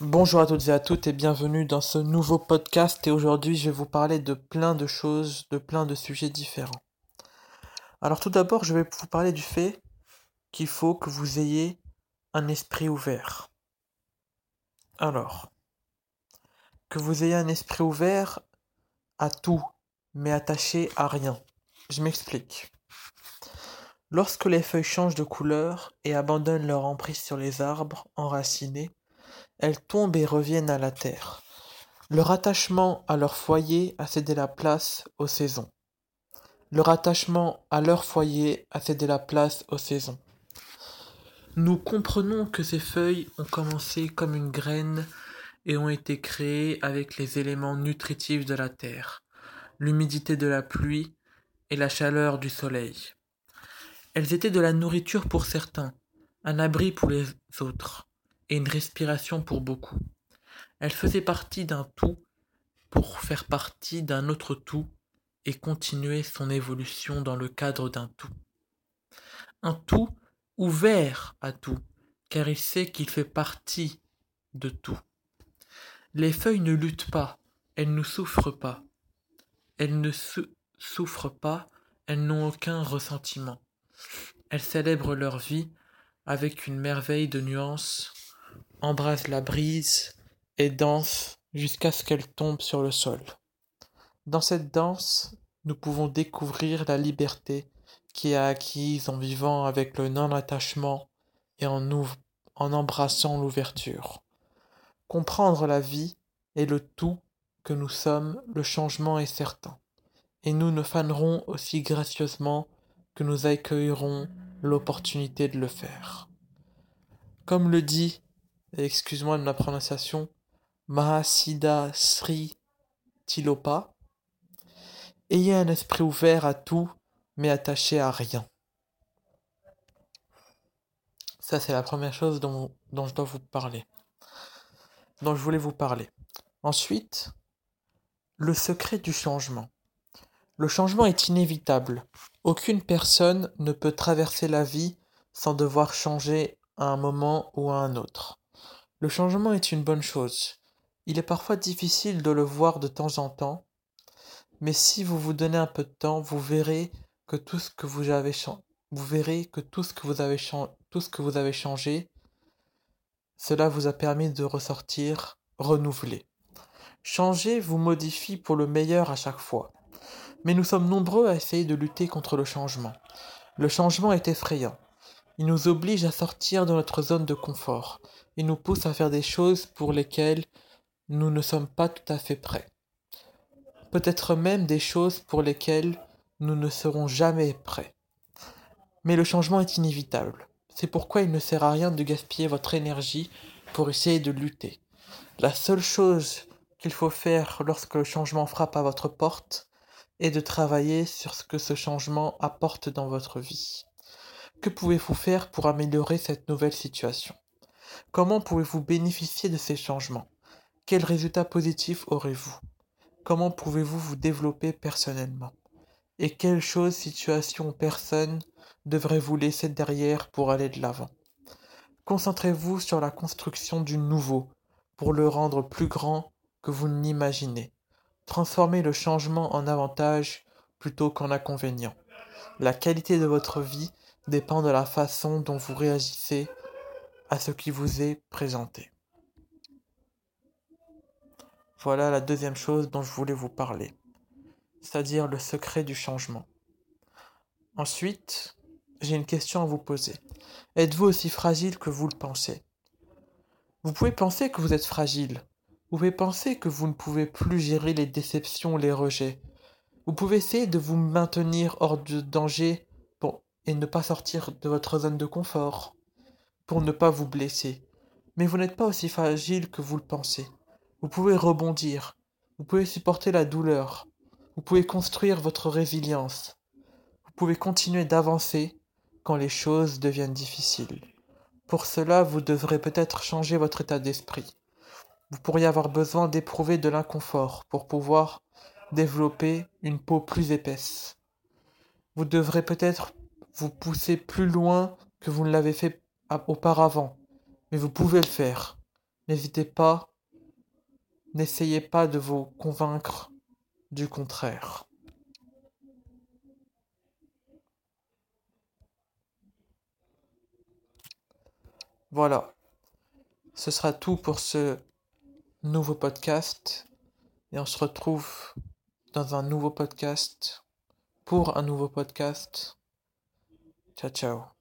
Bonjour à toutes et à toutes et bienvenue dans ce nouveau podcast et aujourd'hui je vais vous parler de plein de choses, de plein de sujets différents. Alors tout d'abord je vais vous parler du fait qu'il faut que vous ayez un esprit ouvert. Alors, que vous ayez un esprit ouvert à tout, mais attaché à rien. Je m'explique. Lorsque les feuilles changent de couleur et abandonnent leur emprise sur les arbres enracinés, elles tombent et reviennent à la terre. Leur attachement à leur foyer a cédé la place aux saisons. Leur attachement à leur foyer a cédé la place aux saisons. Nous comprenons que ces feuilles ont commencé comme une graine et ont été créées avec les éléments nutritifs de la terre, l'humidité de la pluie et la chaleur du soleil. Elles étaient de la nourriture pour certains, un abri pour les autres et une respiration pour beaucoup. Elle faisait partie d'un tout pour faire partie d'un autre tout et continuer son évolution dans le cadre d'un tout. Un tout ouvert à tout, car il sait qu'il fait partie de tout. Les feuilles ne luttent pas, elles ne souffrent pas. Elles ne souffrent pas, elles n'ont aucun ressentiment. Elles célèbrent leur vie avec une merveille de nuances embrasse la brise et danse jusqu'à ce qu'elle tombe sur le sol. Dans cette danse, nous pouvons découvrir la liberté qui est acquise en vivant avec le non-attachement et en, en embrassant l'ouverture. Comprendre la vie et le tout que nous sommes, le changement est certain, et nous ne fanerons aussi gracieusement que nous accueillerons l'opportunité de le faire. Comme le dit excuse-moi de ma prononciation, Mahasiddha Sri Tilopa. Ayez un esprit ouvert à tout, mais attaché à rien. Ça, c'est la première chose dont, dont je dois vous parler. Dont je voulais vous parler. Ensuite, le secret du changement. Le changement est inévitable. Aucune personne ne peut traverser la vie sans devoir changer à un moment ou à un autre. Le changement est une bonne chose. Il est parfois difficile de le voir de temps en temps, mais si vous vous donnez un peu de temps, vous verrez que tout ce que vous avez vous verrez que tout ce que vous avez tout ce que vous avez changé, cela vous a permis de ressortir renouvelé. Changer vous modifie pour le meilleur à chaque fois. Mais nous sommes nombreux à essayer de lutter contre le changement. Le changement est effrayant. Il nous oblige à sortir de notre zone de confort. Il nous pousse à faire des choses pour lesquelles nous ne sommes pas tout à fait prêts. Peut-être même des choses pour lesquelles nous ne serons jamais prêts. Mais le changement est inévitable. C'est pourquoi il ne sert à rien de gaspiller votre énergie pour essayer de lutter. La seule chose qu'il faut faire lorsque le changement frappe à votre porte est de travailler sur ce que ce changement apporte dans votre vie. Que pouvez-vous faire pour améliorer cette nouvelle situation? Comment pouvez-vous bénéficier de ces changements? Quels résultats positifs aurez-vous? Comment pouvez-vous vous développer personnellement? Et quelles choses, situations, personnes devrez vous laisser derrière pour aller de l'avant? Concentrez-vous sur la construction du nouveau pour le rendre plus grand que vous n'imaginez. Transformez le changement en avantage plutôt qu'en inconvénient. La qualité de votre vie dépend de la façon dont vous réagissez à ce qui vous est présenté. Voilà la deuxième chose dont je voulais vous parler, c'est-à-dire le secret du changement. Ensuite, j'ai une question à vous poser. Êtes-vous aussi fragile que vous le pensez? Vous pouvez penser que vous êtes fragile. Vous pouvez penser que vous ne pouvez plus gérer les déceptions, les rejets. Vous pouvez essayer de vous maintenir hors de danger et ne pas sortir de votre zone de confort pour ne pas vous blesser. Mais vous n'êtes pas aussi fragile que vous le pensez. Vous pouvez rebondir, vous pouvez supporter la douleur, vous pouvez construire votre résilience, vous pouvez continuer d'avancer quand les choses deviennent difficiles. Pour cela, vous devrez peut-être changer votre état d'esprit. Vous pourriez avoir besoin d'éprouver de l'inconfort pour pouvoir développer une peau plus épaisse. Vous devrez peut-être vous poussez plus loin que vous ne l'avez fait auparavant, mais vous pouvez le faire. n'hésitez pas, n'essayez pas de vous convaincre du contraire. Voilà, ce sera tout pour ce nouveau podcast et on se retrouve dans un nouveau podcast pour un nouveau podcast. Ciao ciao.